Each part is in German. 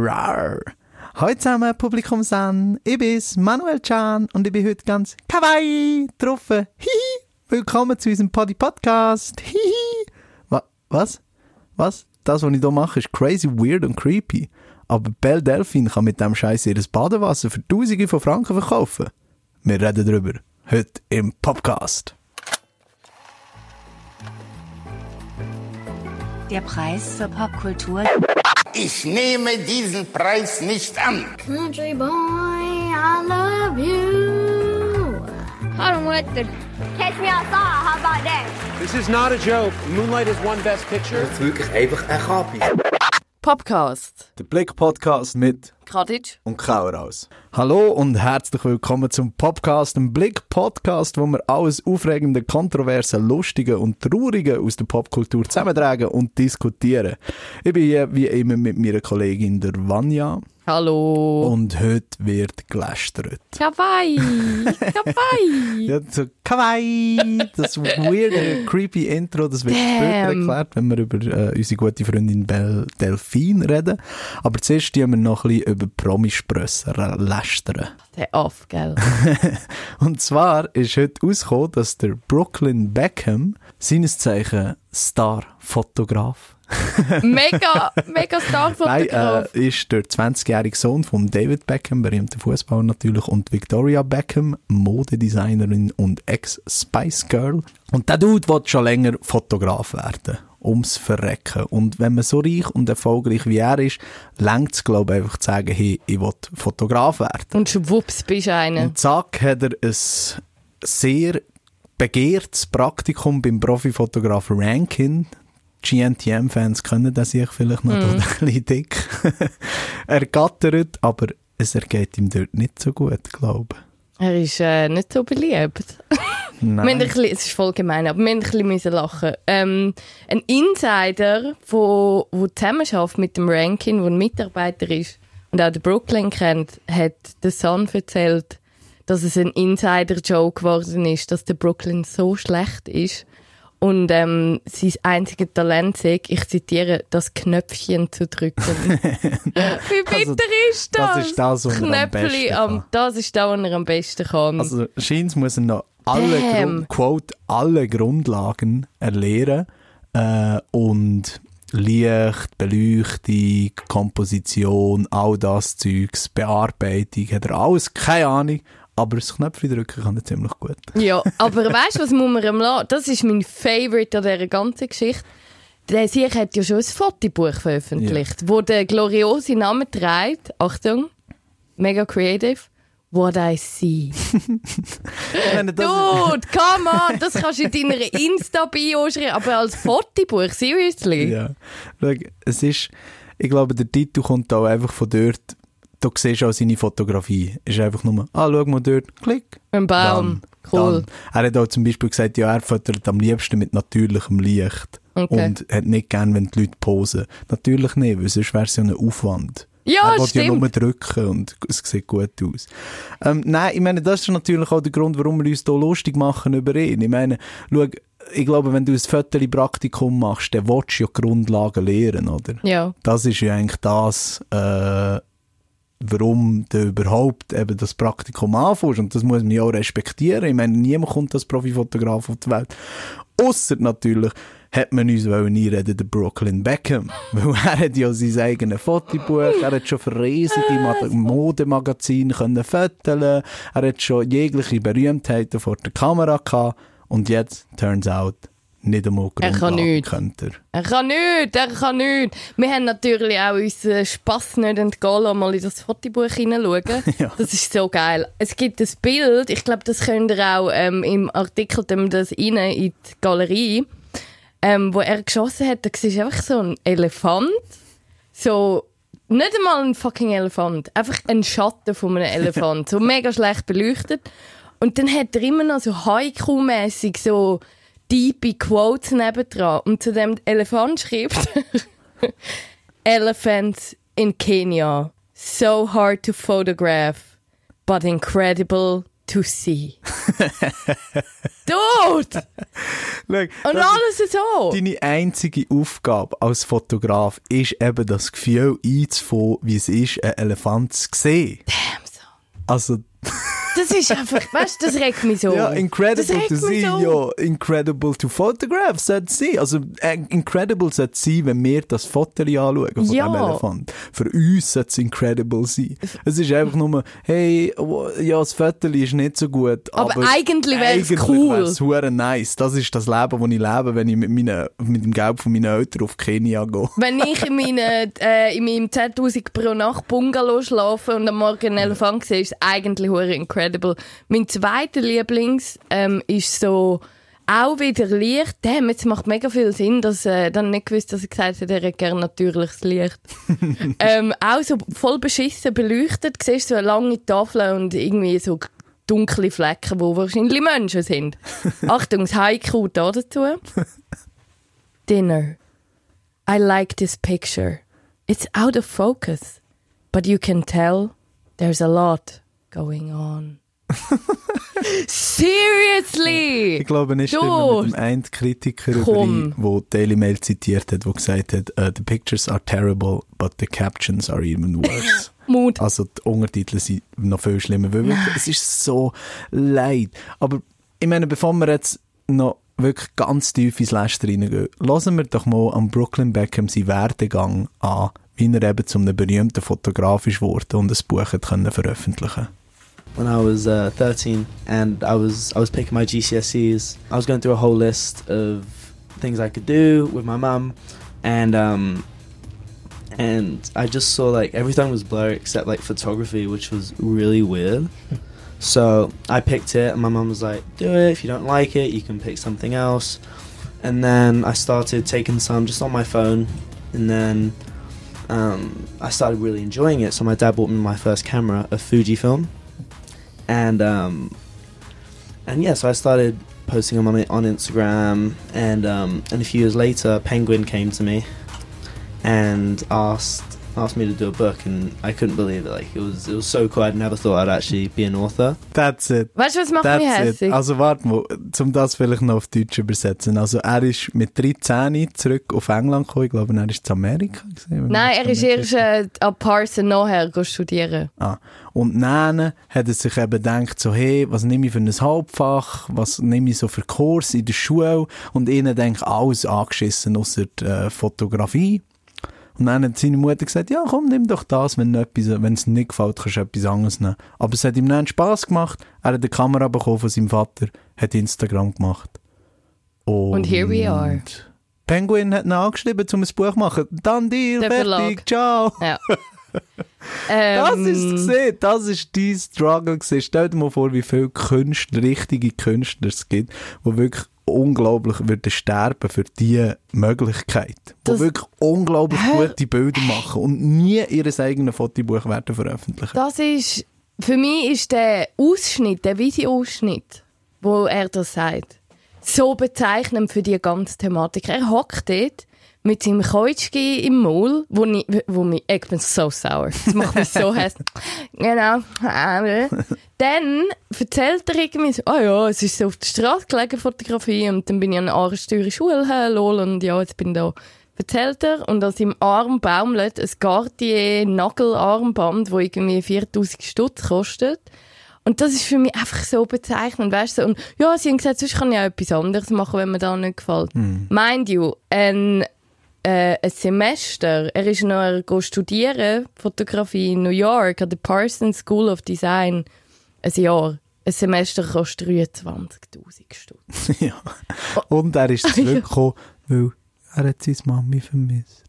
Rar. Hallo zusammen, Publikum San. Ich bin's, Manuel Can, und ich bin heute ganz kawaii getroffen. Hihi. Willkommen zu unserem Poddy Podcast. Hihi. Wa was? Was? Das, was ich hier mache, ist crazy, weird und creepy. Aber Belle Delphine kann mit dem Scheiß ihr Badewasser für Tausende von Franken verkaufen. Wir reden darüber. Heute im Podcast. Der Preis für Popkultur. Ich nehme diesen Preis nicht an. Country boy, I love you. Hallo Mutter. Catch me outside, how about that? This is not a joke. Moonlight has won Best Picture. Das ist wirklich einfach ein Kapi. Podcast. Der Blick Podcast mit Kraditsch. und Kaueraus. Hallo und herzlich willkommen zum Podcast, dem Blick Podcast, wo wir alles Aufregende, Kontroverse, Lustige und Traurige aus der Popkultur zusammentragen und diskutieren. Ich bin hier wie immer mit meiner Kollegin der Vanya Hallo. und heute wird gelästert. Kawaii. Kawaii. Ja, so kawaii, das weirde, creepy Intro, das wird später erklärt, wenn wir über äh, unsere gute Freundin Belle Delphine reden. Aber zuerst tun wir noch ein bisschen über Promisprösser lästern. Der Aff, gell? Und zwar ist heute rausgekommen, dass der Brooklyn Beckham, seines Zeichen Star-Fotograf, Mega, mega Nein, Starfotograf. äh, ist der 20-jährige Sohn von David Beckham, berühmter Fußballer natürlich, und Victoria Beckham, Modedesignerin und Ex-Spice Girl. Und der Dude will schon länger Fotograf werden. Ums Verrecken. Und wenn man so reich und erfolgreich wie er ist, längt es, glaube ich, einfach zu sagen, hey, ich will Fotograf werden. Und schwupps bist du einer. Und zack hat er ein sehr begehrtes Praktikum beim Profifotograf Rankin. GNTM-Fans können das sich vielleicht noch, mm. ein bisschen dick. ergattert, aber es ergeht ihm dort nicht so gut, glaube Er ist äh, nicht so beliebt. ich. Wir bisschen, es ist voll gemein, aber wir haben ein bisschen müssen lachen. Ähm, ein Insider, wo zusammenarbeitet mit dem Rankin, der ein Mitarbeiter ist und auch den Brooklyn kennt, hat der Sun erzählt, dass es ein Insider-Joke geworden ist, dass der Brooklyn so schlecht ist und ähm, sein einziges Talent sei, ich zitiere, das Knöpfchen zu drücken. Wie bitter Also, ist das? das ist das, was er am Knöpfchen besten am, kann. das ist das, was er am besten kann. Also, scheint muss er noch alle. Grund, quote, alle Grundlagen erlernen äh, und Licht, Beleuchtung, Komposition, all das Zeugs, Bearbeitung, hat er alles, keine Ahnung, aber das Knöpfchen drücken kann er ziemlich gut. Ja, aber weißt du, was muss man ihm lassen? Das ist mein Favorite an dieser ganzen Geschichte. Der Sieg hat ja schon ein Fotobuch veröffentlicht, wo der gloriose Name trägt. Achtung, mega creative. What I see. Dude, come on, das kannst du in deiner Insta-Bio schreiben, aber als Fotobuch, seriously? Ja. Schau, es ist, ich glaube, der Titel kommt auch einfach von dort, du siehst auch seine Fotografie. Es ist einfach nur, ah, schau mal dort, klick. Ein Baum, Dann, cool. Dann. Er hat auch zum Beispiel gesagt, ja, er fotografiert am liebsten mit natürlichem Licht. Okay. Und hat nicht gern, wenn die Leute posen. Natürlich nicht, weil sonst wäre es ja ein Aufwand. Ja, er will ja stimmt. nur drücken und es sieht gut aus. Ähm, nein, ich meine, das ist natürlich auch der Grund, warum wir uns hier lustig machen über ihn. Ich meine, schau, ich glaube, wenn du ein Viertel-Praktikum machst, dann willst du ja Grundlagen lernen, oder? Ja. Das ist ja eigentlich das, äh, warum du überhaupt eben das Praktikum anfängst. Und das muss man ja auch respektieren. Ich meine, niemand kommt als Profifotograf auf die Welt. Ausser natürlich, hat man uns wollen einreden, der Brooklyn Beckham. Weil er hat ja sein eigenes Fotobuch, er hat schon für riesige Ma- Modemagazine können fotografieren, er hat schon jegliche Berühmtheiten vor der Kamera gehabt. Und jetzt, turns out, nicht einmal Er kann nichts. er. Er kann nicht, er kann nicht. Wir haben natürlich auch unseren Spass nicht entgehen lassen, mal in das Fotobuch hineinschauen. Ja. Das ist so geil. Es gibt ein Bild, ich glaube, das könnt ihr auch ähm, im Artikel dem das rein in die Galerie, ähm, wo er geschossen hat, da siehst du einfach so ein Elefant, so nicht einmal ein fucking Elefant, einfach ein Schatten von einem Elefant, so mega schlecht beleuchtet. Und dann hat er immer noch so Haiku-mässig so deepe Quotes nebendran. Und zu dem Elefant schreibt er, Elephants in Kenya. So hard to photograph, but incredible to see. Dude! Schau, Und das ist- alles so. Deine einzige Aufgabe als Fotograf ist eben das Gefühl einzufangen, wie es ist, einen Elefant zu sehen. Damn, so. Also, Das ist einfach, weißt du, das regt mich so. ja, incredible to see, so. ja, incredible to photograph, sollte es sein. Also, äh, incredible sollte es sein, wenn wir das Foto anschauen von Ja. dem Elefant. Für uns sollte es incredible sein. Es ist einfach nur, hey, ja, das Foto ist nicht so gut, aber, Aber eigentlich wär's eigentlich cool. wär's nice. Das ist das Leben, das ich lebe, wenn ich mit, meinen, mit dem Geld von meinen Eltern auf Kenia gehe. Wenn ich in, meine, äh, in meinem 10.000 pro Nacht Bungalow schlafe und am Morgen einen Elefant sehe, ist es eigentlich hure incredible. Mein zweiter Lieblings ähm, ist so auch wieder Licht. Damn, jetzt macht mega viel Sinn, dass äh, dann nicht gewusst, dass er gesagt hat, er hätte gerne natürliches Licht. ähm, auch so voll beschissen beleuchtet, siehst so eine lange Tafel und irgendwie so dunkle Flecken, wo wahrscheinlich Menschen sind. Achtung, das Haiku da dazu. Dinner. I like this picture. It's out of focus, but you can tell there's a lot going on. Seriously! Ich glaube nicht, stimmen mit dem einen Kritiker überein, wo Daily Mail zitiert hat, wo gesagt hat, uh, the pictures are terrible, but the captions are even worse. Mut. also die Untertitel sind noch viel schlimmer, weil wirklich, es ist so leid. Aber ich meine, bevor wir jetzt noch wirklich ganz tief ins Läster reingehen, lassen wir doch mal am Brooklyn Beckham seinen Werdegang an, wie er eben zu einem berühmten Fotograf ist geworden und ein Buch hat können veröffentlichen when I was uh, 13 and I was I was picking my GCSEs. I was going through a whole list of things I could do with my mum and um and I just saw like everything was blurry except like photography which was really weird. so I picked it and my mum was like, "Do it. If you don't like it, you can pick something else." And then I started taking some just on my phone and then um, I started really enjoying it. So my dad bought me my first camera, a Fujifilm, and um, and yeah, so I started posting them on on Instagram, and um, and a few years later, Penguin came to me and asked asked me to do a book, and I couldn't believe it. Like it was it was so cool. I'd never thought I'd actually be an author. That's it. Weißt du, was macht mich That's it. hässlich? Also warte mal, um das vielleicht noch auf Deutsch übersetzen. Also er ist mit 13 zurück auf England gekommen. Ich glaube, er ist zu Amerika. Gewesen, Nein, er ist richtig- erst äh, an Parson nachher go studieren. Ah. Und dann hat er sich eben gedacht, so, hey, was nehme ich für ein Hauptfach, was nehme ich so für Kurs in der Schule und ihnen denkt alles angeschissen außer äh, Fotografie. Und dann hat seine Mutter gesagt, ja komm, nimm doch das, wenn es dir nicht gefällt, kannst du etwas anderes nehmen. Aber es hat ihm dann Spass gemacht, er hat eine Kamera bekommen von seinem Vater, hat Instagram gemacht. Und, Und here we are. Penguin hat ihn angeschrieben, um ein Buch zu machen. Dann Deal, Der fertig, Verlag. ciao. Ja. Das ähm, ist es gesehen, das ist dein Struggle. Stell dir mal vor, wie viele Künstler, richtige Künstler es gibt, die wirklich unglaublich würden sterben für diese Möglichkeit. Die Das- wirklich unglaublich Hä? gute Bilder machen und nie ihr eigenes Fotobuch werden veröffentlichen. Das ist, für mich ist der Ausschnitt, der Videoausschnitt, wo er das sagt, so bezeichnend für die ganze Thematik. Er hockt dort mit seinem Keutschki im Maul, wo, ich, wo mich, ich bin so sauer. Das macht mich so hässlich. Genau. dann erzählt er irgendwie so, ah ja, es ist so auf der Straße gelegen, Fotografie, und dann bin ich an eine Aarsteure Schule, lol, und ja, jetzt bin ich da. Erzählt er, und an seinem Arm baumelt ein Cartier-Nagelarmband, das irgendwie 4000 Stutz kostet. Und das ist für mich einfach so bezeichnend, weißt du? Und ja, sie haben gesagt, sonst kann ich auch etwas anderes machen, wenn mir da nicht gefällt. Mind you, ein, äh, ein Semester, er ist noch go studieren, Fotografie in New York, an der Parsons School of Design, ein Jahr. Ein Semester kostet 23'000 Stutz. ja. Und er ist zurückgekommen, weil er hat seine Mami vermisst.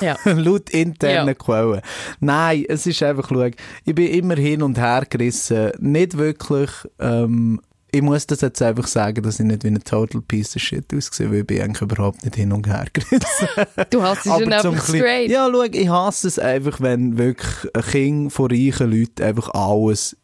Ja. Laut internen Ja. Quellen. Nein, es ist einfach, schau, ich bin immer hin und her gerissen. Nicht wirklich, ähm, ich muss das jetzt einfach sagen, dass ich nicht wie ein total piece of shit aussehe, weil ich bin eigentlich überhaupt nicht hin und her gerissen. Du hast es schon einfach straight. Ja, schau, ich hasse es einfach, wenn wirklich ein Kind von reichen Leuten einfach alles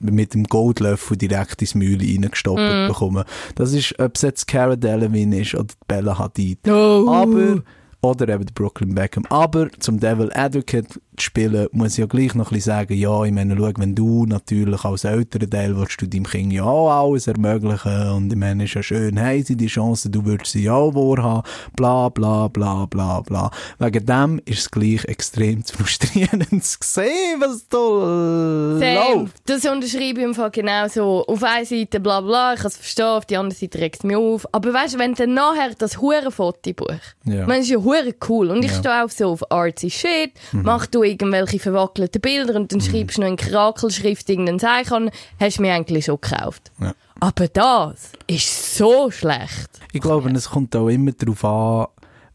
mit dem Goldlöffel direkt ins Mühle reingestoppt Mhm. bekommen. Das ist, ob es jetzt Cara Delevingne ist oder die Bella Hadid. Oh. Aber, oder eben der Brooklyn Beckham. Aber zum Devil Advocate spielen, muss ich ja gleich noch ein bisschen sagen, ja, ich meine, schau, wenn du natürlich als älterer Teil willst du deinem Kind ja auch alles ermöglichen und ich meine, es ist ja schön, hey, sie die Chance, du würdest sie ja auch wahrhaben, bla, bla, bla, bla, bla. Wegen dem ist es gleich extrem frustrierend zu sehen, was da Same. läuft. Das unterschreibe ich im Fall genau so. Auf einer Seite bla bla, ich kann es verstehen, auf der anderen Seite regt es mich auf. Aber weißt du, wenn dann nachher das hure Fotobuch, Ja. es ist ja hure cool und ich Ja. Mhm. stehe auch so auf artsy shit, mach du irgendwelche verwackelten Bilder und dann schreibst du noch in Krakelschrift irgendeinen Zeichen, hast du mir eigentlich schon gekauft. Ja. Aber das ist so schlecht. Ich glaube, es kommt auch immer darauf an,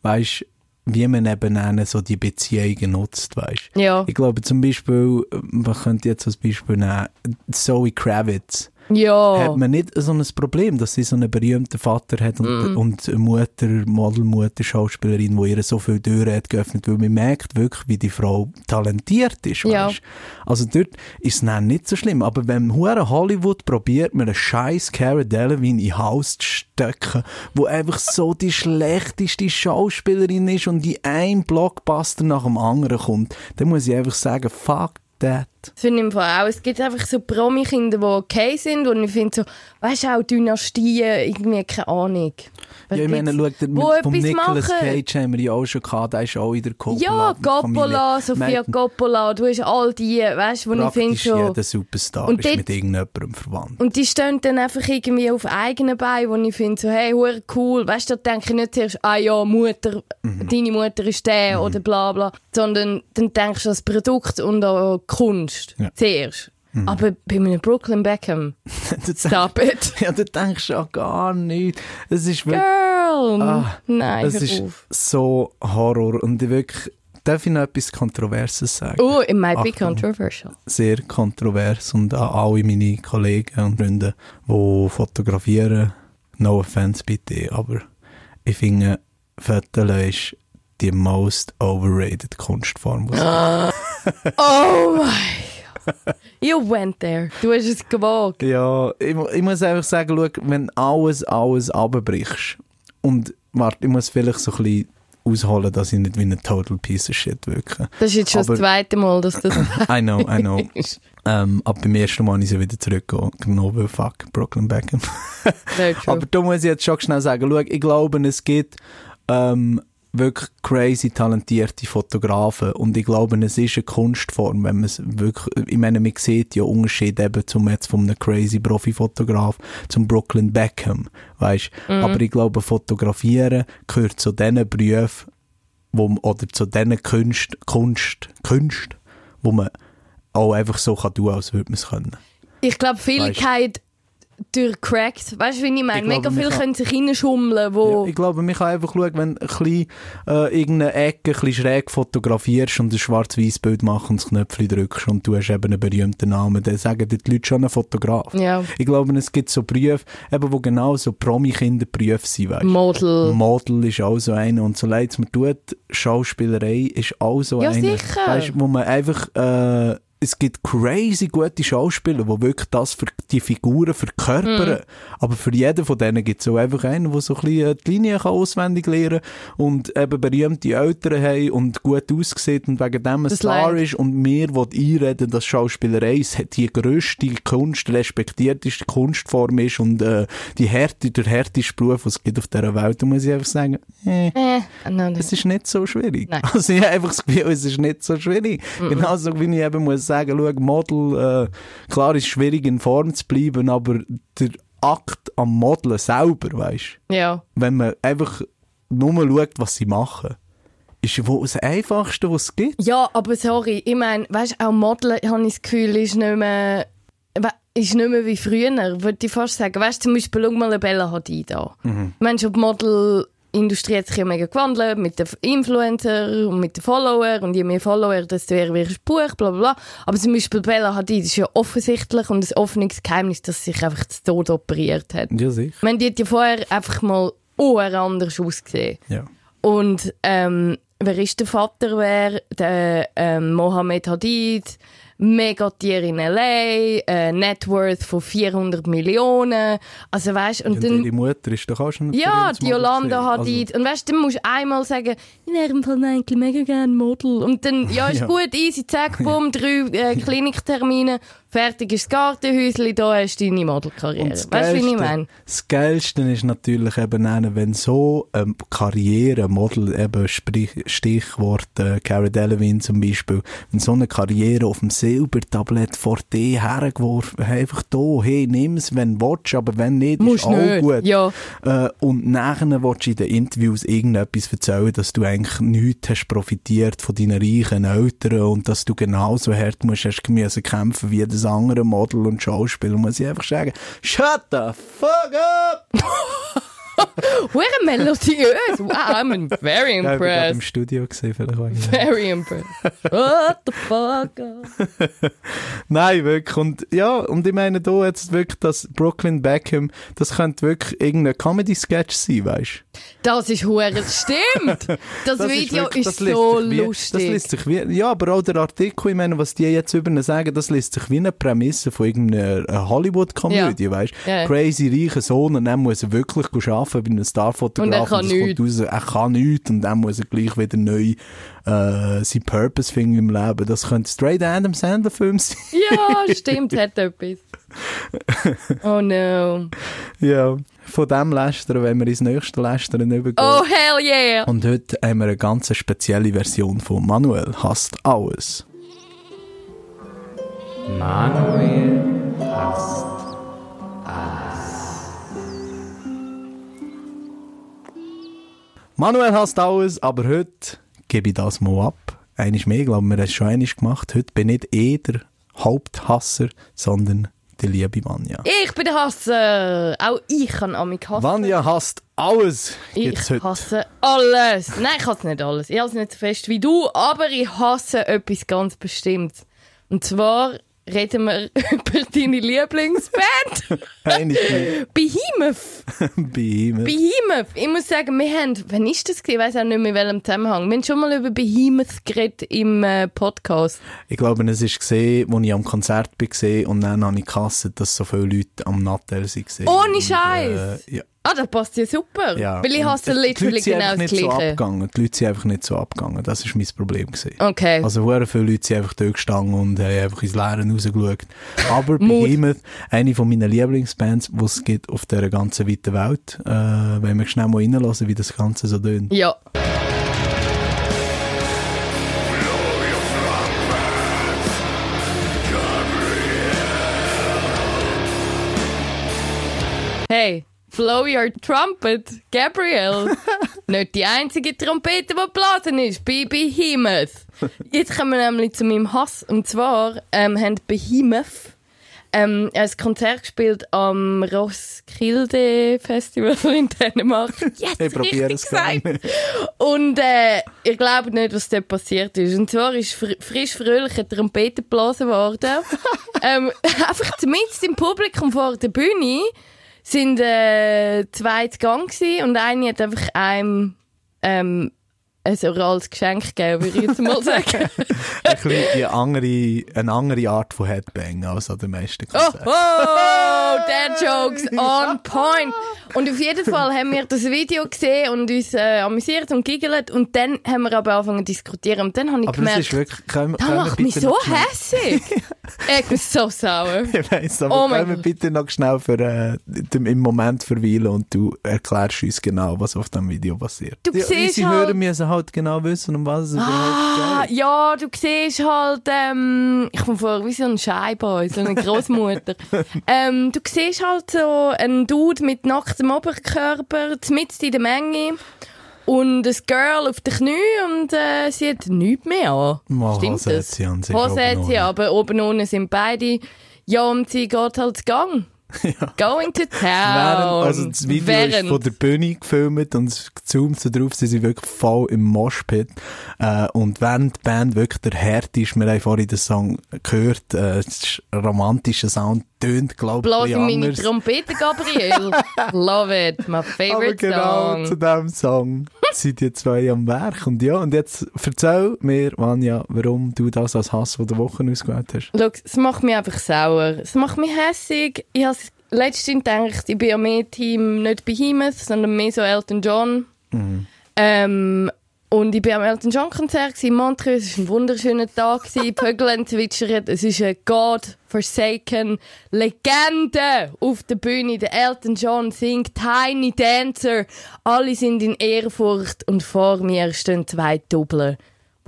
weißt, wie man eben so die Beziehungen nutzt, weißt. Ja. Ich glaube zum Beispiel, man könnte jetzt als Beispiel nehmen, Zoe Kravitz. Ja. Hat man nicht so ein Problem, dass sie so einen berühmten Vater hat und, und eine Mutter, Modelmutter, Schauspielerin, die ihr so viel Türen hat geöffnet, weil man merkt wirklich, wie die Frau talentiert ist, Ja. weißt. Also dort ist es dann nicht so schlimm, aber wenn hure Hollywood probiert, mir einen scheiß Cara Delevingne in Haus zu stecken, wo einfach so die schlechteste Schauspielerin ist und die ein Blockbuster nach dem anderen kommt, dann muss ich einfach sagen, fuck that. Finde ich Fall auch. Es gibt einfach so Promi-Kinder, die okay sind und ich finde so, weißt du, auch Dynastien, irgendwie, keine Ahnung. Ja, ich meine, schau, der, wo vom Nicolas machen. Cage haben wir ja auch schon gehabt, der ist auch in der Coppola. Ja, Coppola, Sofia Coppola, du hast all die, weißt du, wo ich finde so... jeder Superstar Und ist dort- mit irgendjemandem verwandt. Und die stehen dann einfach irgendwie auf eigenen Beinen, wo ich finde so, hey, cool. Weißt du, da denke ich nicht zuerst, ah ja, Mutter, Mhm. deine Mutter ist der oder bla bla. Sondern dann denkst du an das Produkt und an die Kunst Ja. Mhm. zuerst. Aber bei einem Brooklyn Beckham, stop it. ja, du denkst ja gar nicht. Es ist wirklich, Girl! Ah, Nein, es ist auf. so Horror. Und ich wirklich, darf ich noch etwas Kontroverses sagen? Oh, it might be Achtung. controversial. Sehr kontrovers. Und an alle meine Kollegen und Freunde, die fotografieren, no offense bitte, aber ich finde, Fotos ist die most overrated Kunstform. es Oh mein Gott. You went there. Du hast es gewagt. Ja, ich, ich muss einfach sagen, schau, wenn alles, alles abbrichst und warte, ich muss vielleicht so ein bisschen ausholen, dass ich nicht wie ein total piece of shit wirke. Das ist jetzt schon Aber- das zweite Mal, dass das... I know, I know. ähm, aber beim ersten Mal habe ich sie wieder zurückgenommen, weil fuck, Brooklyn Beckham. Aber da muss ich jetzt schon schnell sagen, schau, ich glaube, es gibt ähm, wirklich crazy talentierte Fotografen. Und ich glaube, es ist eine Kunstform, wenn man es wirklich, ich meine, man sieht ja Unterschied eben zum jetzt von einem crazy Profi-Fotograf zum Brooklyn Beckham, weißt, aber ich glaube, fotografieren gehört zu diesen Berufen, wo, man- oder zu diesen Kunst, Kunst, Kunst, wo man auch einfach so kann tun, als würde man es können. Ich glaube, viele Weißt- durchcrackt. Weißt du, wie ich meine? Mega viele können sich reinschummeln, wo... Ja, ich glaube, man kann einfach schauen, wenn du ein bisschen, äh, irgendeine Ecke ein bisschen schräg fotografierst und ein schwarz-weiß Bild machst und das Knöpfchen drückst und du hast eben einen berühmten Namen, dann sagen dir die Leute schon einen Fotograf. Ja. Ich glaube, es gibt so Berufe, eben, wo genau so Promi-Kinder-Berufe sind, weißt. Model. Model ist auch so einer und so leid es mir tut, Schauspielerei ist auch so Ja, einer. sicher. Weißt, wo man einfach, äh, es gibt crazy gute Schauspieler, die wirklich das für die Figuren verkörpern. Mhm. Aber für jeden von denen gibt es auch einfach einen, der so ein bisschen äh, die Linie kann auswendig lernen und eben berühmte Eltern haben und gut aussieht und wegen dem ein Das Star leid. ist und mir will einreden, dass Schauspielerei die grösste Kunst, respektierteste Kunstform ist und äh, die härte, der härteste Beruf, was es gibt auf dieser Welt, da muss ich einfach sagen, äh, Äh, no, no. es ist nicht so schwierig. Nein. Also ich habe einfach das Gefühl, es ist nicht so schwierig. Genauso wie ich eben muss sagen, schau, Model, äh, klar ist es schwierig in Form zu bleiben, aber der Akt am Modeln selber, weißt Ja. wenn man einfach nur schaut, was sie machen, ist wohl das Einfachste, was es gibt. Ja, aber sorry, ich meine, weißt du, auch Modeln, habe ich das Gefühl, ist nicht mehr, ist nicht mehr wie früher, würde ich fast sagen. Weißt du, zum Beispiel, schau mal eine Bella Hadid an. Mhm. Ich meine, schon die Modelindustrie hat sich ja mega gewandelt, mit den Influencer und mit den Follower, und je mehr Follower, desto eher wird das Buch, bla bla bla. Aber zum Beispiel Bella Hadid ist ja offensichtlich und ein offenes Geheimnis, dass sie sich einfach zu Tod operiert hat. Ja, sicher. Ich meine, die hat ja vorher einfach mal anders ausgesehen. Ja. Und ähm, wer ist der Vater? Wer? Der ähm, Mohammed Hadid Megatier in L.A., äh, Net Worth von 400 Millionen. Also weißt, und Und dann... ihre Mutter ist doch auch schon Ja, die Yolanda hat Also, die. Und weißt dann musst du einmal sagen, in ihrem Fall eigentlich mega gerne Model. Und dann, ja, ist Ja. gut, easy, zack, bumm, drei äh, Kliniktermine, fertig ist das Gartenhäuschen, da hast du deine Modelkarriere. Weißt das du, wie ich meine? Das Geilste ist natürlich eben, wenn so ähm, Karriere, Model, eben Stichwort äh, Cara Delevingne zum Beispiel, wenn so eine Karriere auf dem Silbertablett vor dir hergeworfen, einfach da, hey, nimm's, wenn du willst, aber wenn nicht, ist Musst auch nicht. gut. Ja. Äh, und nachher willst du in den Interviews irgendetwas erzählen, dass du eigentlich nichts hast profitiert von deinen reichen Eltern und dass du genauso hart musst, hast müssen kämpfen wie das andere Model und Schauspieler. Muss ich einfach sagen, shut the fuck up! Hure melodiös. Wow, I'm very Ja, ich war im impressed. Studio gesehen, vielleicht dem. Very impressed. What the fuck? Nein, wirklich. Und, ja, und ich meine, da jetzt wirklich das Brooklyn Beckham, das könnte wirklich irgendein Comedy-Sketch sein, weißt du? Das ist hure, das stimmt. Das, Das Video wirklich- ist, das liest so wie, lustig. Das liest sich wie, ja, aber auch der Artikel, ich meine, was die jetzt über ihn sagen, das liest sich wie eine Prämisse von irgendeiner Hollywood-Komödie, Ja. weißt Ja, ja. Crazy reicher Sohn und dann muss er wirklich arbeiten bei einem Starfotograf. Und er kann nichts. raus, er kann nichts und dann muss er gleich wieder neu äh, sein Purpose finden im Leben. Das könnte straight Adam Sandler Film sein. Ja, stimmt, hat etwas. Oh no. ja, von dem Lästern, wenn wir ins nächste Lästern übergehen. Oh hell yeah. Und heute haben wir eine ganz spezielle Version von Manuel hasst alles. Manuel hasst Manuel hasst alles, aber heute gebe ich das mal ab. Eines mehr, glaube wir haben es schon einiges gemacht. Heute bin nicht eh der Haupthasser, sondern die liebe Vanja. Ich bin der Hasser. Auch ich kann Amik hassen. Vanja hasst alles. Ich heute. hasse alles. Nein, ich hasse nicht alles. Ich hasse nicht so fest wie du, aber ich hasse etwas ganz Bestimmtes. Und zwar reden wir über deine Lieblingsband. Mehr. Behemoth. ihm. Behemoth. Ich muss sagen, wir haben, wann ist das gewesen? Ich weiss auch nicht mehr in welchem Zusammenhang. Wir haben schon mal über Behemoth geredet im äh, Podcast. Ich glaube, es ist gesehen, als ich am Konzert war und dann habe ich gehasst, dass so viele Leute am Nattel waren. Ohne Scheiß. Äh, ja. Ah, das passt ja super. Ja. Weil ich hasse die literally Leute genau einfach das nicht so Gleiche. abgegangen. Die Leute sind einfach nicht so abgegangen. Das war mein Problem. Gewesen. Okay. Also, sehr viele Leute sind einfach dort gestanden und haben einfach ins Leere rausgeschaut. Aber. Behemoth, eine von meinen Lieblingsbands, die es gibt auf dieser ganzen weiten Welt, äh, wenn wir schnell mal reinlassen, wie das Ganze so tönt. Ja. Hey, blow your trumpet, Gabriel. Nicht die einzige Trompete, die blasen ist, bei Behemoth. Jetzt kommen wir nämlich zu meinem Hass. Und zwar ähm, haben Behemoth ähm, ein Konzert gespielt am Roskilde Festival in Dänemark. Jetzt Ich probiere es gerne. Und äh, ihr glaubt nicht, was dort passiert ist. Und zwar ist fr frisch fröhlich eine Trompete geblasen worden. ähm, einfach zumindest im Publikum vor der Bühne sind äh, zwei zu Gang und eine hat einfach einem ähm, ein orales Geschenk gegeben, würde ich jetzt mal sagen. Ein bisschen die andere, eine andere Art von Headbang als an den meisten Oh, Konzerten. oh, dad jokes on point. Und auf jeden Fall haben wir das Video gesehen und uns äh, amüsiert und giggelt und dann haben wir aber angefangen zu diskutieren und dann habe ich Aber gemerkt, es ist wirklich, können, das macht mich so hässig. ich bin so sauer. Ich weiss, aber Oh können wir bitte noch schnell für, äh, im Moment verweilen und du erklärst uns genau, was auf dem Video passiert. Du Die- siehst halt- müssen halt genau wissen, um was es Ah, überhaupt geht. ja, du siehst halt, ähm, ich komme vor wie so ein Scheiboy, so eine Großmutter. ähm, du siehst halt so einen Dude mit nacktem Oberkörper, mitten in der Menge. Und ein Girl auf den Knien und äh, sie hat nichts mehr an. Mal Stimmt Hose hat das? sie an sich, Hose hat sie, aber oben ohne sind beide. Ja, und sie geht halt zu Gang. Going to town. Während, also das Video ist Während. von der Bühne gefilmt und es zoomt so drauf, sie sind wirklich voll im Moshpit. Äh, und während die Band wirklich der Herd ist, wir haben vorhin den Song gehört, äh, es ist ein romantischer Sound, tönt, glaube ich, Bloß ein in meine. Trompete, Gabriel. Love it, my Aber favorite genau song. zu diesem Song sind die zwei am Werk. Und ja, und jetzt erzähl mir, Vanja, warum du das als Hass von der Woche ausgewählt hast. Schau, es macht mich einfach sauer. Es macht mich hässig. Ich habe letztens gedacht, ich bin ja mehr Team nicht Behemoth, sondern mehr so Elton John. Ähm, und ich war am Elton John Konzert in Montreux. Es war ein wunderschöner Tag. haben zwitschert. Es ist eine God-forsaken Legende auf der Bühne. Der Elton John singt Tiny Dancer. Alle sind in Ehrfurcht und vor mir stehen zwei Doppler,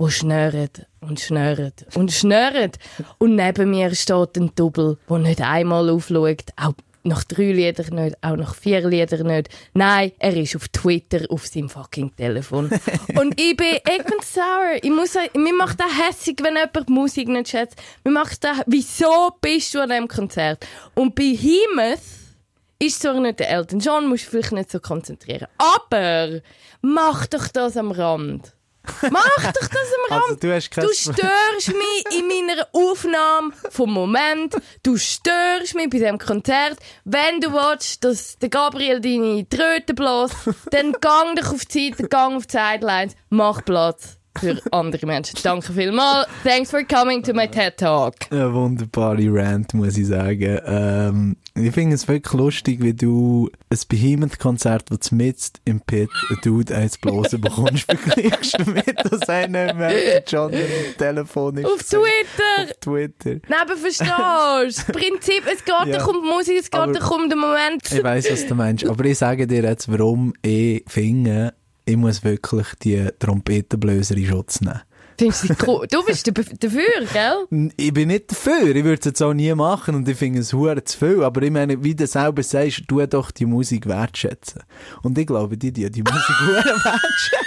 die schnurren und schnurren und schnurren. Und neben mir steht ein Double, der nicht einmal aufschaut, auch nach drei Liedern nicht, auch nach vier Liedern nicht. Nein, er ist auf Twitter auf seinem fucking Telefon. und ich bin, bin sauer. Ich muss mir macht das hässig, wenn jemand die Musik nicht schätzt. Mir macht das, wieso bist du an diesem Konzert? Und bei Behemoth ist zwar nicht der Elton John, musst du vielleicht nicht so konzentrieren. Aber mach doch das am Rand. Mach doch das am Rand. Also, du störst mich in meiner Aufnahme vom Moment. Du störst mich bei diesem Konzert. Wenn du willst, dass der Gabriel deine Tröte bläst, dann gang doch auf die Seite, gang auf die Sidelines, mach Platz für andere Menschen. Danke vielmals. Thanks for coming to my TED Talk. Eine wunderbare Rant, muss ich sagen. Ähm, ich finde es wirklich lustig, wie du ein Behemoth-Konzert, das mitten im Pit ein Dude eins bloßen bekommst, vergleichst damit, dass einer mit John am Telefon ist. Auf Twitter. Auf Twitter. Nein, aber verstehst du? Das Prinzip, es geht Ja. die Musik, es geht Aber- doch um den Moment. Ich weiss, was du meinst, aber ich sage dir jetzt, warum ich finde, ich muss wirklich die Trompetenblöser in Schutz nehmen. Findest du, du bist dafür, gell? Ich bin nicht dafür, ich würde es jetzt auch nie machen und ich finde es hure zu viel, aber ich meine, wie du selber sagst, tu doch die Musik wertschätzen. Und ich glaube, die, die die Musik hure wertschätzen.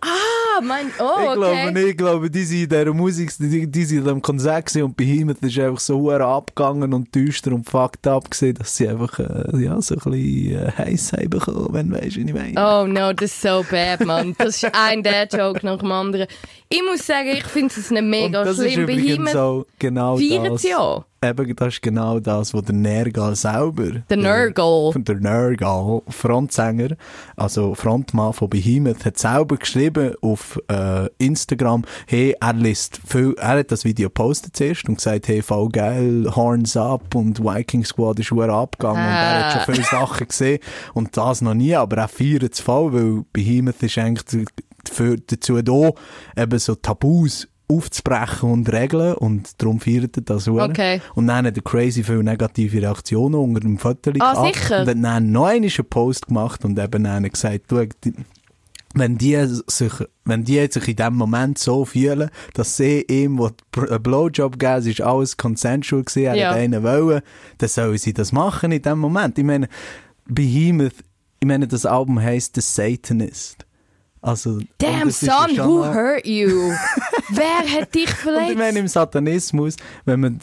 Ah, mein, oh, Ich glaube okay. nicht, ich glaube, die sind in dieser Musik, die, die sind am Konzert gewesen und Behemoth ist einfach so hure abgegangen und düster und fucked up gewesen, dass sie einfach, äh, ja, so ein bisschen äh, heiß haben bekommen, wenn du weißt, wie ich meine. Oh no, das ist so bad, man. Das ist ein Dad-Joke nach dem anderen. Ich muss sagen, ich finde es nicht mega das ist schlimm. übrigens Behemoth so genau das. ja. Eben, das ist genau das, was der Nergal selber... Der Nergal. Der Nergal, Frontsänger, also Frontmann von Behemoth, hat selber geschrieben auf äh, Instagram, hey, er liest viel, er hat das Video gepostet zuerst und gesagt, hey, voll geil, Horns up und Viking Squad ist hure abgegangen und er hat Ah. schon viele Sachen gesehen und das noch nie, aber er feiert es voll, weil Behemoth ist eigentlich dafür, dazu da, eben so Tabus aufzubrechen und regeln und darum feiert er das hure. Okay. Und dann hat er crazy viele negative Reaktionen unter dem Foto Ah, gehabt. sicher? Und hat dann noch einen Post gemacht und eben dann gesagt, schau, wenn die sich, wenn die sich in dem Moment so fühlen, dass sie ihm wo einen Blowjob geben, es ist alles consensual gewesen, er Ja. hat einen wollen, dann sollen sie das machen in dem Moment. Ich meine, Behemoth, ich meine, das Album heisst The Satanist. Also, Damn, son, who hurt you? Wer hat dich und ich verletzt? meine, im Satanismus, wenn man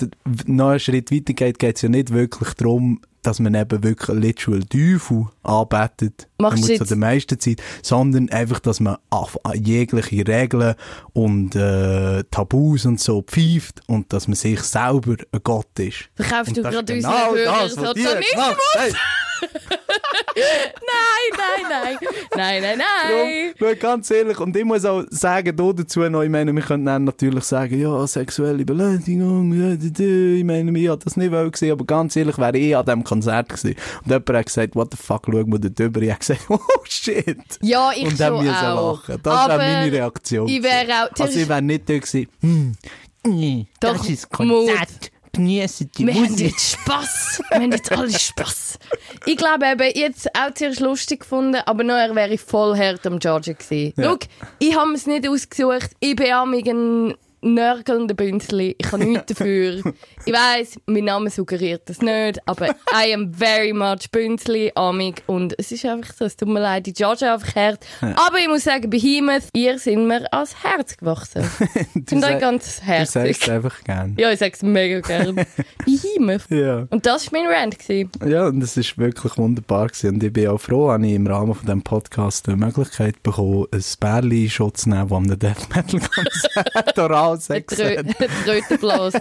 noch einen Schritt weiter geht, geht es ja nicht wirklich darum, dass man eben wirklich literal Teufel anbetet, Machst du zu jetzt- der meisten Zeit, sondern einfach, dass man auf jegliche Regeln und äh, Tabus und so pfeift und dass man sich selber ein Gott ist. Verkaufst du gerade genau unsere Hörer das, Satanismus? Haben. Nein, nein, nein. Nein, nein, nein. Darum, ganz ehrlich, und ich muss auch sagen, da dazu noch, ich meine, wir können dann natürlich sagen, ja, sexuelle Beleidigung, d- ich meine, ich habe das nicht wollen gesehen, aber ganz ehrlich, wäre ich an diesem Konzert gewesen. Und jemand hat gesagt, what the fuck, schau mal da drüber. Ich habe gesagt, oh shit. Ja, ich und dann schon müssen auch. lachen. Das wäre meine Reaktion. Ich wäre auch... also ich wäre nicht da gewesen, hm, nee, Doch, das ist Mut. Konzert. Geniessen die Wir haben Musik. jetzt Spass. Wir haben jetzt alle Spass. Ich glaube eben, jetzt auch zuerst lustig gefunden, aber nachher wäre ich voll hart am Judgen gewesen. Ja. Schau, ich habe es nicht ausgesucht. Ich bin amig ein nörgelnder Bünzli. Ich habe nichts dafür. Ich weiss, mein Name suggeriert das nicht, aber I am very much Bünzli, amig. Und es ist einfach so, es tut mir leid, die judge einfach hart. Aber ich muss sagen, Behemoth, ihr sind mir als Herz gewachsen. Ich finde euch ganz Du herzig. sagst es einfach gern. Ja, ich sag's mega gern. Behemoth. Ja. Und das war mein Rant. Gewesen. Ja, und es ist wirklich wunderbar gewesen. Und ich bin auch froh, dass ich im Rahmen von diesem Podcast die Möglichkeit bekommen, ein Bärli-Schutz zu nehmen, das am Death Metal Konzert oral genau Sex Trö hat. Trötenblas.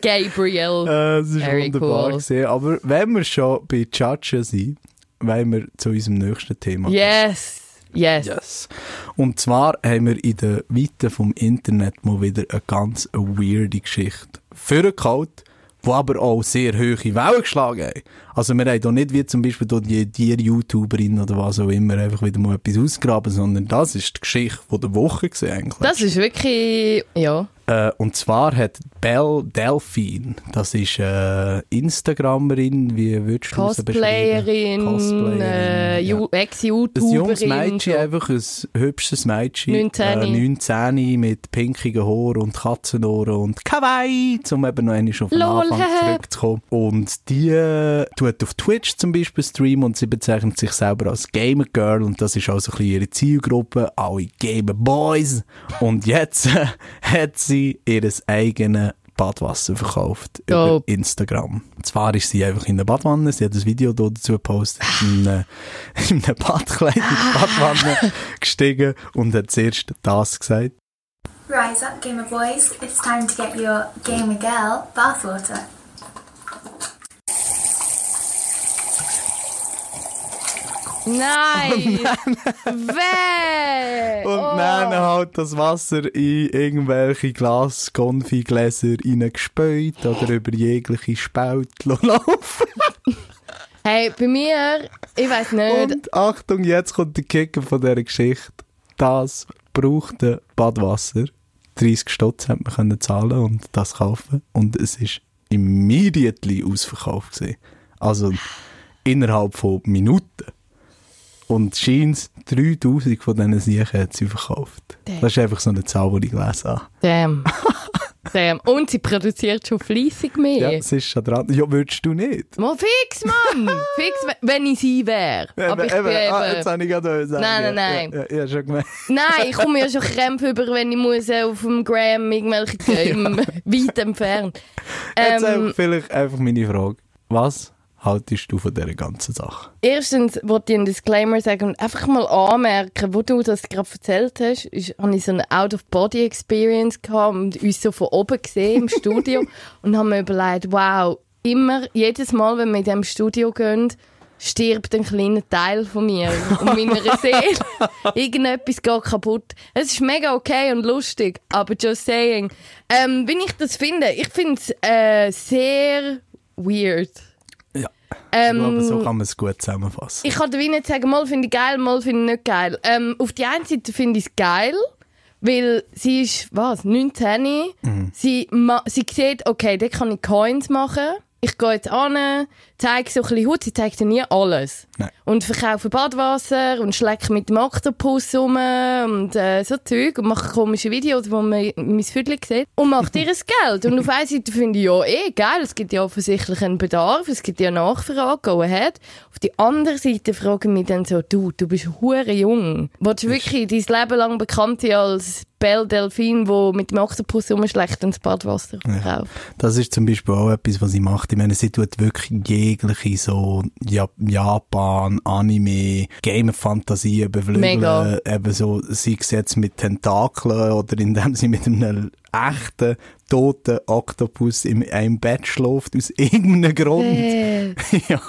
Gabriel. Äh, ist Very wunderbar cool. gewesen. Aber wenn wir schon bei Judgen sind, wollen wir zu unserem nächsten Thema. Yes. Yes. Yes. Und zwar haben wir in der Weite vom Internet mal wieder eine ganz weirde Geschichte vorgehauen, die aber auch sehr hohe Wellen geschlagen haben. Also wir haben hier nicht wie zum Beispiel die, die YouTuberin oder was auch immer einfach wieder mal etwas ausgraben, sondern das ist die Geschichte von der Woche gewesen eigentlich. Das ist wirklich, ja. Äh, und zwar hat Belle Delphine, das ist äh, Instagramerin, wie würdest du beschreiben? Cosplayerin, äh, ja. Ju- Ein junges Ex-YouTuberin. Mädchen, so. einfach ein hübsches Mädchen. 19. Äh, 19 mit pinkigen Haaren und Katzenohren und Kawaii, um eben noch einmal auf den Lol, Anfang zurückzukommen. Und die äh, tut auf Twitch zum Beispiel streamen und sie bezeichnet sich selber als Gamer Girl und das ist also ein bisschen ihre Zielgruppe, alle Gamer Boys. Und jetzt äh, hat sie ihr eigenes Badwasser verkauft über Dope. Instagram. Und zwar ist sie einfach in der Badwanne, sie hat ein Video da dazu gepostet, in einem, in einem Badkleid in die Badwanne gestiegen und hat zuerst das gesagt. Rise up, Gamer Boys. It's time to get your Gamer Girl bathwater. Nein! Weh! Und oh. dann halt das Wasser in irgendwelche Glas-Konfi-Gläser reingespäut oder über jegliche Spalte laufen. Hey, bei mir, ich weiß nicht. Und Achtung, jetzt kommt der Kicker von dieser Geschichte. Das brauchte Badwasser. 30 Stutz hat man können zahlen und das kaufen. Und es ist immediately ausverkauft gewesen. Also innerhalb von Minuten. Und scheint 3000 von diesen Siechen hat sie verkauft. Damn. Das ist einfach so eine Zahl, die ich gelesen habe. Damn. Damn. Und sie produziert schon fleissig mehr. Ja, es ist schon dran. Ja, würdest du nicht? Mal fix, Mann! fix, we- wenn ich sie wäre. Aber ich bin Eben, ah, eben... jetzt habe ich gerade sagen. Nein, nein, Ja, nein. Ja, ja, ja, schon gemeint. Nein, ich komme ja schon Krämpfe über, wenn ich muss äh, auf dem Gram irgendwelche Themen weit entfernt. Jetzt Ähm, einfach vielleicht einfach meine Frage. Was haltest du von dieser ganzen Sache? Erstens wollte ich einen Disclaimer sagen und einfach mal anmerken, wo du das gerade erzählt hast, ist, habe ich so eine Out-of-Body-Experience gehabt und uns so von oben gesehen im Studio und haben mir überlegt, wow, immer, jedes Mal, wenn wir in diesem Studio gehen, stirbt ein kleiner Teil von mir und meiner Seele. Irgendetwas geht kaputt. Es ist mega okay und lustig, aber just saying. Ähm, wie ich das finde, ich finde es äh, sehr weird. Ähm, ich glaube, so kann man es gut zusammenfassen. ich kann dir wie nicht sagen, mal finde ich geil, mal finde ich nicht geil. Ähm, auf die einen Seite finde ich es geil, weil sie ist, was, 19. Mhm. Sie, sie sieht, okay, da kann ich Coins machen. Ich gehe jetzt an, zeige so ein bisschen Haut, sie zeigt ja nie alles. Nein. Und verkaufe Badwasser und schlecke mit dem Oktopus rum und äh, so Zeug und mache komische Videos, wo man mein Viertel sieht. Und macht ihr das Geld. Und auf einer Seite finde ich, ja, eh, geil, es gibt ja offensichtlich einen Bedarf, es gibt ja Nachfrage, go ahead. Auf die andere Seite fragen mich dann so, du, du bist hure jung. Willst du wirklich dein Leben lang bekannt sein als Belle Delphine, wo mit dem Oktopus rumschlägt und das Badwasser verkauft? Das ist zum Beispiel auch etwas, was sie macht. Ich meine, sie tut wirklich jegliche so ja Japan, Anime, Game-Fantasien beflügeln. Eben so, sei es jetzt mit Tentakeln oder indem sie mit einem echten, toten Oktopus in einem Bett schläft, aus irgendeinem Grund. Äh, ja.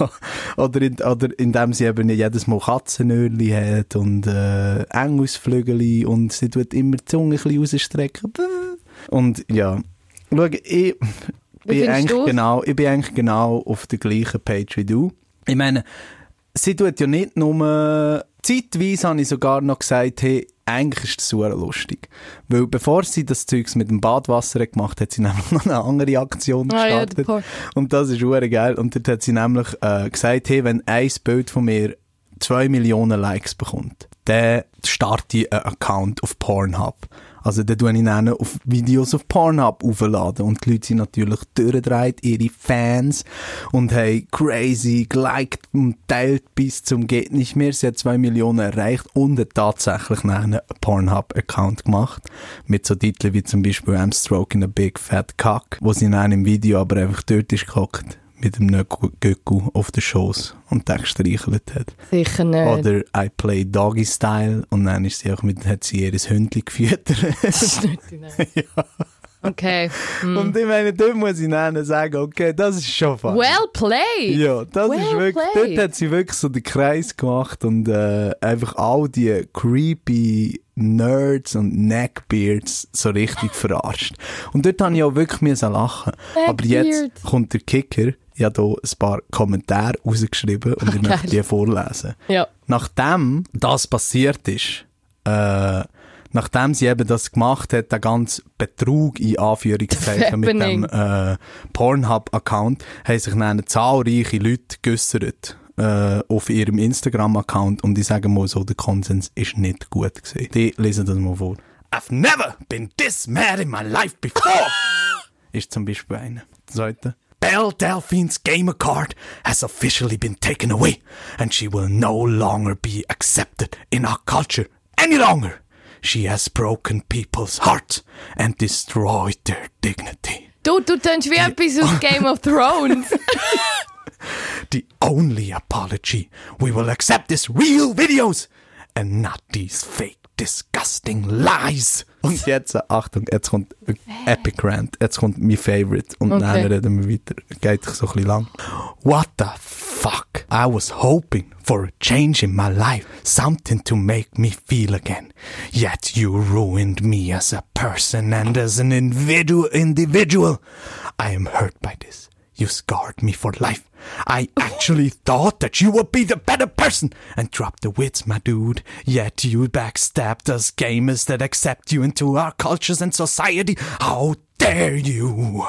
Oder, in, oder indem sie eben jedes Mal Katzenöhrli hat und äh, Engelsflügel und sie tut immer die Zunge ein bisschen rausstrecken. Und ja, schau, ich bin eigentlich genau, ich bin eigentlich genau auf der gleichen Page wie du. Ich meine, sie tut ja nicht nur, zeitweise habe ich sogar noch gesagt, hey, eigentlich ist das super lustig. Weil bevor sie das Zeugs mit dem Badwasser hat gemacht hat, sie nämlich noch eine andere Aktion Ah ja, gestartet. der Part. und das ist super geil. Und dort hat sie nämlich äh, gesagt, hey, wenn ein Bild von mir zwei Millionen Likes bekommt, dann starte ich einen Account auf Pornhub. Also dann tue ich dann auf Videos auf Pornhub aufladen. Und die Leute sind natürlich durchgedreht, ihre Fans. Und haben crazy geliked und teilt bis zum geht nicht mehr. Sie hat zwei Millionen erreicht und hat tatsächlich einen Pornhub-Account gemacht. Mit so Titeln wie zum Beispiel I'm stroking a big fat cock, wo sie dann im Video aber einfach dort ist gehockt mit einem Göcku auf den Schoß und den gestreichelt hat. sicher nicht. Oder I play Doggy Style und dann ist sie auch mit, hat sie ihr Hündchen gefüttert. Das ist nicht Ernst. Okay. Hm. Und ich meine, dort muss ich nennen sagen, okay, das ist schon fun. Well played. Ja, das ist Well wirklich, played. dort hat sie wirklich so den Kreis gemacht und äh, einfach all die creepy Nerds und Neckbeards so richtig verarscht. Und dort habe ich auch wirklich lachen. Aber jetzt kommt der Kicker, ich habe hier ein paar Kommentare rausgeschrieben und ich möchte die vorlesen. Ja. Nachdem das passiert ist, äh, nachdem sie eben das gemacht hat, der ganze Betrug in Anführungszeichen mit dem äh, Pornhub-Account, haben sich dann zahlreiche Leute geäussert äh, auf ihrem Instagram-Account und die sagen mal so, der Konsens ist nicht gut gewesen. Die lesen das mal vor. I've never been this mad in my life before! ist zum Beispiel einer. Der zweite. Belle Delphine's gamer card has officially been taken away, and she will no longer be accepted in our culture any longer. She has broken people's hearts and destroyed their dignity. Du, du tönst wie etwas aus Game of Thrones. The only apology we will accept is real videos and not these fake, disgusting lies. Und jetzt, Achtung, jetzt kommt äh, Epic Rant, jetzt kommt mein Favorite und Okay. dann reden wir weiter. Geht so ein bisschen lang. What the fuck? I was hoping for a change in my life, something to make me feel again. Yet you ruined me as a person and as an individual. I am hurt by this. You scarred me for life. I actually thought that you would be the better person and drop the wits, my dude. Yet you backstabbed us gamers that accept you into our cultures and society. How dare you?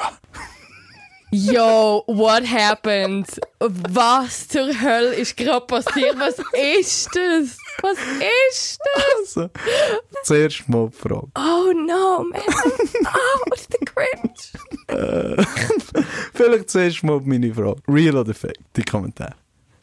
Yo, what happened? Was zur Hölle ist gerade passiert? Was ist das? Was ist das? Also, zuerst mal die Frage. Oh no, man. Oh, what's the cringe? Vielleicht zuerst mal meine Frage. Real oder fake? Die Kommentare.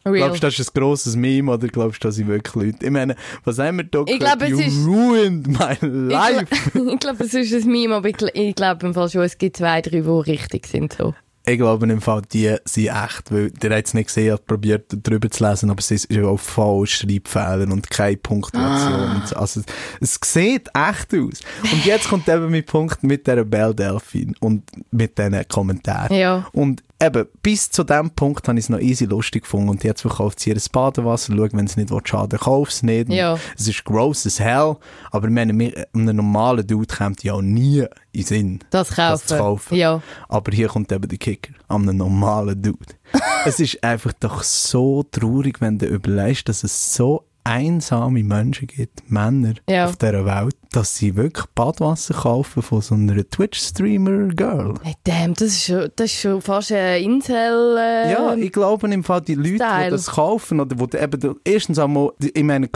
Real. Glaubst du, das ist ein grosses Meme oder glaubst du, das sind wirklich Leute? Ich meine, was haben wir da Ich es You ist- ruined my Ich, life. ich glaube, es ist ein Meme, aber ich, ich glaube im Fall schon, es gibt zwei, drei, die richtig sind. So. Ich glaube im Fall, die sind echt, weil der hat es nicht gesehen, hat probiert drüber zu lesen, aber es ist ja auch falsch, Schreibfehler und keine Punktuation. Und so. Also, es sieht echt aus. Und jetzt kommt eben mein Punkt mit dieser Belle Delphine und mit diesen Kommentaren. Ja. Und eben, bis zu dem Punkt habe ich es noch easy lustig gefunden und jetzt verkauft sie ihr Badewasser, schau, wenn es nicht schaden will, kauf es nicht. Ja. Es ist gross as hell, aber ich meine, mir- einem normalen Dude kommt ja nie in den Sinn, Das kaufen. zu kaufen. Ja. Aber hier kommt eben der Kicker, an einem normalen Dude. es ist einfach doch so traurig, wenn du überlegst, dass es so einsame Menschen gibt, Männer Ja. auf dieser Welt, dass sie wirklich Badwasser kaufen von so einer Twitch-Streamer-Girl. Hey, damn, das ist schon, das ist schon fast ein Insel. Äh, Ja, ich glaube im Fall, die Leute, die Style. das kaufen, oder die eben, erstens einmal, die- ich meine,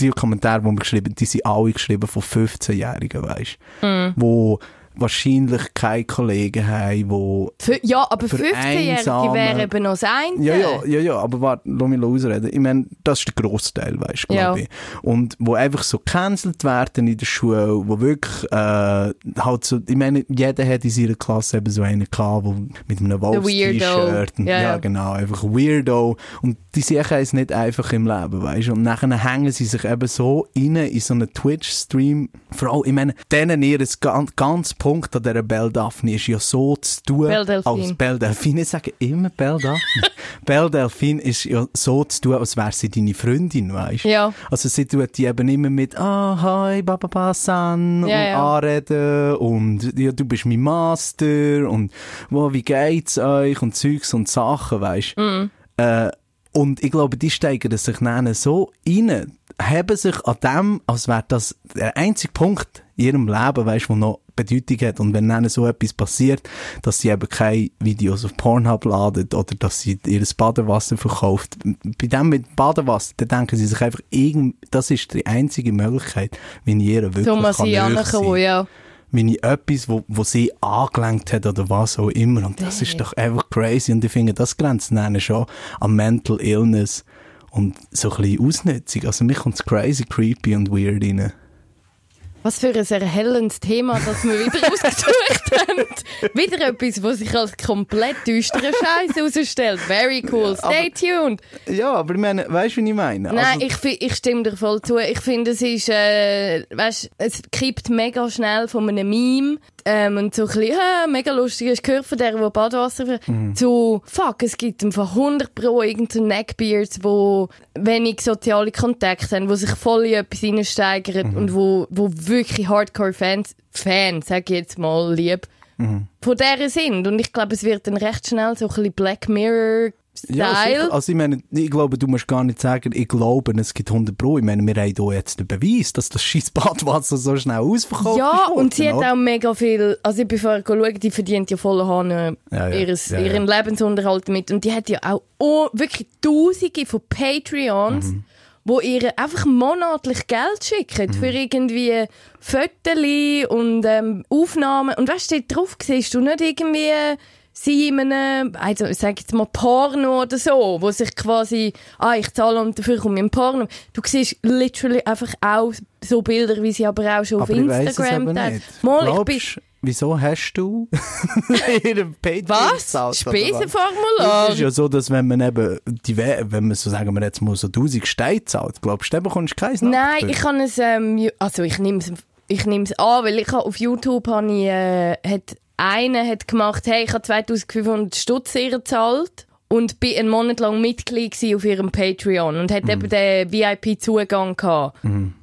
die Kommentare, die wir geschrieben die sind alle geschrieben von 15-Jährigen, weißt Mhm. wo wahrscheinlich keine Kollegen haben, wo Für, ja, aber Für 15-Jährige einsame- wären eben noch das eine. Ja, ja, ja, ja, aber warte, lass mich ausreden. Ich meine, das ist der Großteil, weißt du, glaube Ja. ich. Und wo einfach so gecancelt werden in der Schule, wo wirklich, äh, halt so, ich meine, jeder hat in seiner Klasse eben so einen gehabt, wo mit einem Wolfs-T-Shirt. Ja, Ja, genau, einfach Weirdo. Und die sehen es nicht einfach im Leben, weißt du. Und nachher hängen sie sich eben so rein in so einen Twitch-Stream. Vor allem, ich meine, denen ihr ganz, ganz Punkt an dieser Belle Daphne ist ja so zu tun, Belle Delphine. als Belle Delphine. Ich sage immer Belle Daphne. Belle Delphine ist ja so zu tun, als wäre sie deine Freundin, weißt du? Ja. Also sie tut die eben immer mit «Ah, hi, Baba San» Ja, und ja. anreden und «Ja, du bist mein Master» und «Wow, wie geht's euch?» und Zeugs und Sachen, weißt du? Mhm. Äh, und ich glaube, die steigern sich dann so rein, haben sich an dem, als wäre das der einzige Punkt in ihrem Leben, weißt, wo noch Bedeutung hat. Und wenn dann so etwas passiert, dass sie eben keine Videos auf Pornhub laden oder dass sie ihr Badewasser verkauft, bei dem mit Badewasser, dann denken sie sich einfach, irgend, das ist die einzige Möglichkeit, ich ihr wirklich Thomas kann sein. wo ja. Ich etwas, wo, wo sie angelenkt hat oder was auch immer. Und das ist doch einfach crazy. Und ich finde, das grenzt dann schon an Mental Illness und so ein bisschen Ausnutzung. Also mich kommt crazy, creepy und weird rein. Was für ein erhellendes Thema, das wir wieder ausgesucht haben. Wieder etwas, was sich als komplett düsterer Scheiß herausstellt. Very cool. Stay tuned. Ja, aber ich meine, weißt du, wie ich meine? Nein, Also, ich, ich stimme dir voll zu. Ich finde, es ist, äh, weißt, es kippt mega schnell von einem Meme ähm, und so ein bisschen, ah, mega lustig, hast gehört von der, die Badwasser Mhm. zu, fuck, es gibt von 100 pro irgendeinen Neckbeards, wo wenig soziale Kontakte haben, wo sich voll in etwas reinsteigern Mhm. und wo, wo wirklich Hardcore-Fans, Fans, sag ich jetzt mal lieb, Mhm. von der sind. Und ich glaube, es wird dann recht schnell so ein bisschen Black Mirror Ja, Style. sicher. Also ich meine, ich glaube, du musst gar nicht sagen, ich glaube, es gibt 100 Pro. Ich meine, wir haben hier jetzt den Beweis, dass das scheiß Badwasser so schnell ausverkauft Ja, ist. und sie hat auch mega viel, also ich bin vorher schauen, die verdient ja voll Hahn Ja, ja. ihres, Ja, ja. ihren Lebensunterhalt damit. Und die hat ja auch oh, wirklich Tausende von Patreons, Mhm. wo ihr einfach monatlich Geld schicken Mhm. für irgendwie Fotos und ähm, Aufnahmen. Und weißt du, drauf siehst du nicht irgendwie sie in einem, also ich sag jetzt mal Porno oder so, wo sich quasi, ah, ich zahle und dafür komme ich in Porno. Du siehst literally einfach auch so Bilder, wie sie aber auch schon Aber auf Instagram nicht. Mal, ich bin, Glaubst, wieso hast du ihren Patreon was? Spesenformular? Es ist ja so, dass wenn man eben, die, We- wenn man so sagen wir jetzt mal so 1000 Steine zahlt, glaubst du, dann bekommst du keins Nein, ich kann es, ähm, also ich nehme es, ich nehme es an, weil ich habe auf YouTube habe ich, äh, hat einer hat gemacht, hey, ich habe 2500 Stutz ihr gezahlt und bin einen Monat lang Mitglied auf ihrem Patreon und hat eben den VIP-Zugang gehabt.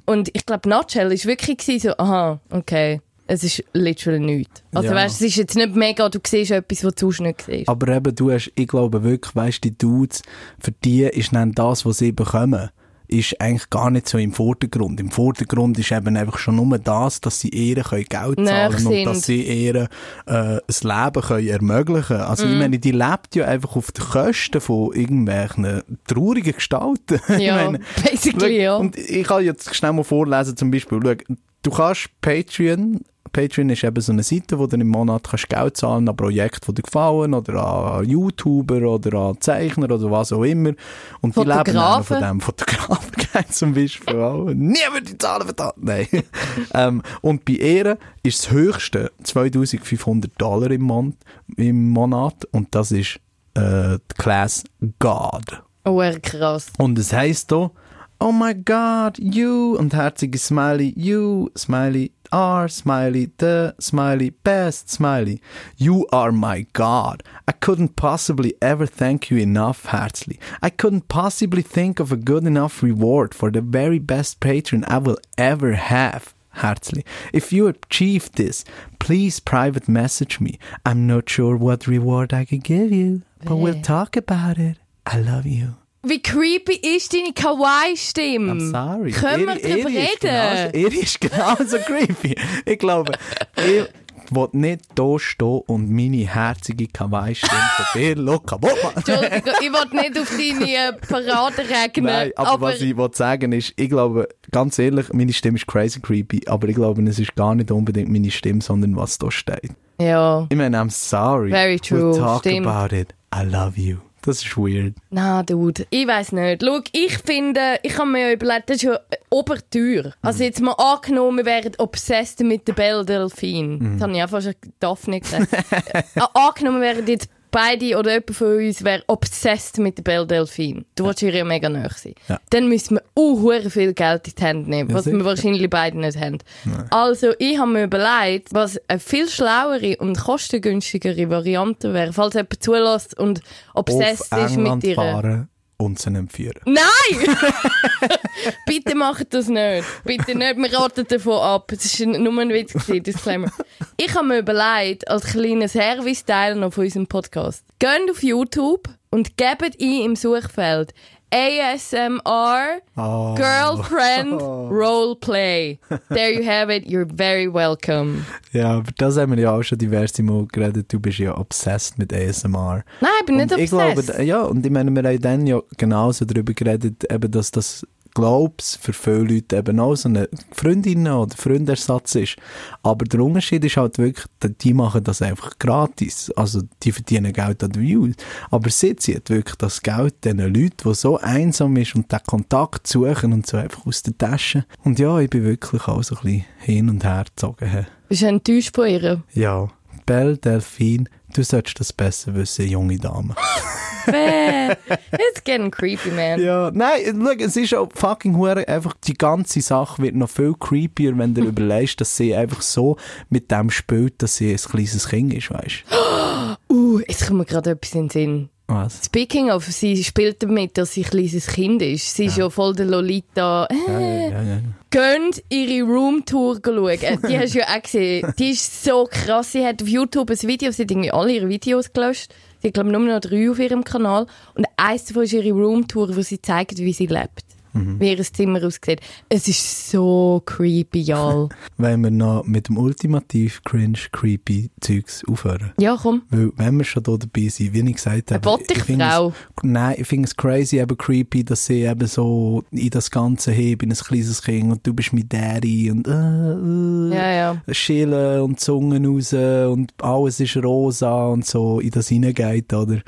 Und ich glaube, Nutshell ist wirklich so, aha, okay. Es ist literally nichts. Also Ja. weißt, es ist jetzt nicht mega, du siehst etwas, was du sonst nicht siehst. Aber eben, du hast, ich glaube wirklich, weißt die Dudes, für die ist dann das, was sie bekommen, ist eigentlich gar nicht so im Vordergrund. Im Vordergrund ist eben einfach schon nur das, dass sie ihr können Geld zahlen und sind. dass sie ihr äh, ein Leben können ermöglichen Also Mhm. ich meine, die lebt ja einfach auf den Kosten von irgendwelchen traurigen Gestalten. Ich Ja, meine, basically, ja. Und ich kann jetzt schnell mal vorlesen, zum Beispiel, schau, du kannst Patreon, Patreon ist eben so eine Seite, wo du im Monat kannst Geld zahlen an Projekte, die dir gefallen, oder an YouTuber, oder an Zeichner, oder was auch immer. Und die leben Fotografen. von dem Fotografen zum Beispiel auch. Niemand die Zahlen verdammt, nein. ähm, und bei ihr ist das höchste 2500 Dollar im, Mon im Monat, und das ist äh, die Class God. Oh, krass. Und es heisst hier, oh my god, you, und herzige Smiley, you, Smiley, are, Smiley, the, Smiley, best, Smiley. You are my god. I couldn't possibly ever thank you enough, herzlich. I couldn't possibly think of a good enough reward for the very best patron I will ever have. Herzlich. If you achieve this, please private message me. I'm not sure what reward I could give you, but we'll talk about it. I love you. Wie creepy ist deine Kawaii-Stimme? I'm sorry. Können wir darüber reden? Ihre ist genauso creepy. Ich glaube, ich will nicht hier stehen und meine herzige Kawaii-Stimme von dir machen. Entschuldigung, ich wollte nicht auf deine äh, Parade regnen. Nein, aber, was ich will sagen ist, ich glaube, ganz ehrlich, meine Stimme ist crazy creepy, aber ich glaube, es ist gar nicht unbedingt meine Stimme, sondern was da steht. Ja. Ich meine, I'm sorry. Very true, We'll talk stimmt. about it. I love you. Das ist weird. Na, Dude, ich weiß nicht. Schau, ich finde, ich habe mir ja überlegt, das ist ja oberteuer. Also jetzt mal angenommen, wir wären obsessed mit der Belle Delphine. Das habe ich einfach schon Daphne gesagt. angenommen, wir wären jetzt beide oder jemand von uns wäre obsessed mit der Belle Delphine. Du willst ihr ja mega nahe sein. Ja. Dann müssen wir hure viel Geld in die Hände nehmen, Ja, was wir wahrscheinlich beide nicht haben. Also, ich habe mir überlegt, was eine viel schlauere und kostengünstigere Variante wäre, falls jemand zulässt und obsessed Auf ist England mit ihr. fahren und sie entführen. Nein! Bitte macht das nicht. Bitte nicht. Wir raten davon ab. Es war nur ein Witz, gewesen, Disclaimer. Ich habe mir überlegt, als kleiner Service-Teil noch von unserem Podcast, geht auf YouTube und gebt ein im Suchfeld ASMR Oh. Girlfriend Roleplay. There you have it. You're very welcome. Ja, aber das haben wir ja auch schon diverse Mal geredet. Du bist ja obsessed mit ASMR. Nein, ich bin nicht und ich obsessed. glaube, ja, und ich meine, wir haben dann ja genauso darüber geredet, eben, dass das glaub's für viele Leute eben auch so eine Freundin oder Freundersatz ist. Aber der Unterschied ist halt wirklich, die machen das einfach gratis. Also, die verdienen Geld an den Views. Aber sie zieht wirklich das Geld diesen Leuten, die so einsam ist und den Kontakt suchen und so einfach aus der Tasche. Und ja, ich bin wirklich auch so ein bisschen hin und her gezogen. Bist du enttäuscht von ihr? Ja, Belle Delphine, du solltest das besser wissen, junge Dame. Bäh. It's getting creepy, man. Ja, nein, schau, es ist auch fucking hure einfach, die ganze Sache wird noch viel creepier, wenn du überlegst, dass sie einfach so mit dem spielt, dass sie ein kleines Kind ist, weißt du? Uh, jetzt kommt mir gerade etwas in den Sinn. Was? Speaking of, sie spielt damit, dass sie ein kleines Kind ist. Sie ist ja voll der Lolita. Äh, Ja, ja, ja. Gönnt ihre Roomtour schauen. Äh, Die hast du ja auch gesehen. Die ist so krass. Sie hat auf YouTube ein Video, sie hat irgendwie alle ihre Videos gelöscht. Sie hat, glaube ich, nur noch drei auf ihrem Kanal. Und eins davon ist ihre Roomtour, wo sie zeigt, wie sie lebt. Wie ihr Zimmer aussieht. Es ist so creepy, y'all. Wenn wir noch mit dem ultimativ cringe, creepy Zeugs aufhören. ja, komm. Weil, wenn wir schon hier dabei sind, wie ich gesagt habe. Eine ich finde es- Nein, ich finde es crazy, eben creepy, dass sie eben so in das Ganze hebt, in ein kleines Kind und du bist mit Daddy und äh, äh, Ja, ja. Schillen und Zungen raus und alles ist rosa und so in das hineingeht, oder?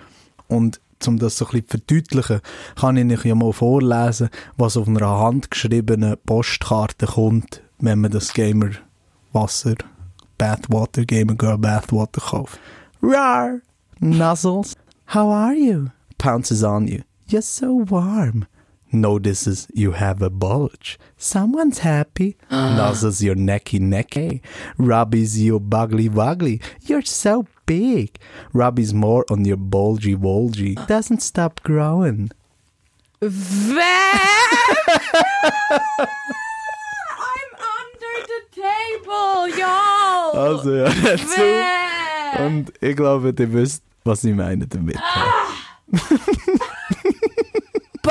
Und um das so ein bisschen zu verdeutlichen, kann ich euch ja mal vorlesen, was auf einer handgeschriebenen Postkarte kommt, wenn man das Gamer Wasser, Bathwater, Gamer Girl Bathwater kauft. Rar! Nuzzles, how are you? Pounces on you. You're so warm. Notices you have a bulge. Someone's happy. Nuzzles your necky necky. Rubbies your buggly wuggly. You're so big. Rubbies more on your bulgy bulgy. Doesn't stop growing. I'm under the table, y'all. Also ja, dazu. Und ich glaube, ihr wisst, was ich meine damit.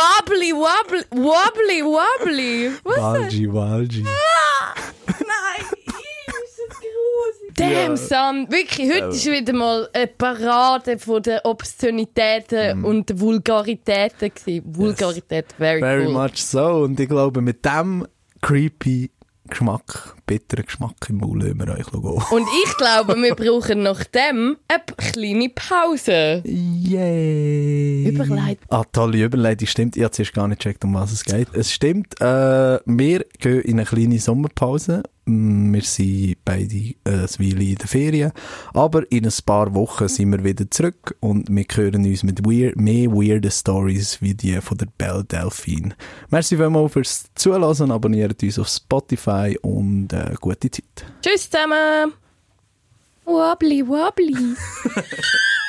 Wobbly, wobbly, wobbly. Was? Walgi, Walgi. Nein, ist das gruselig. Damn, Sam. Wirklich, heute ist wieder mal eine Parade von den Obszönitäten und den Vulgaritäten gewesen. Vulgarität, very, Very cool. much so. Und ich glaube, mit dem creepy Geschmack, bitteren Geschmack im Mund lassen wir euch gehen. Und ich glaube, wir brauchen nach dem eine kleine Pause. Yay! Überleitung. Ah, tolle Überleitung, stimmt. Ich habe zuerst gar nicht gecheckt, um was es geht. Es stimmt, äh, wir gehen in eine kleine Sommerpause. Mm, Wir sind beide äh, ein Weile in der Ferien. Aber in ein paar Wochen sind wir wieder zurück und wir hören uns mit weir mehr weirden Stories wie die von der Belle Delphine. Merci vielmals fürs Zuhören, abonniert uns auf Spotify und äh, gute Zeit. Tschüss zusammen. Wobbly, wobbly.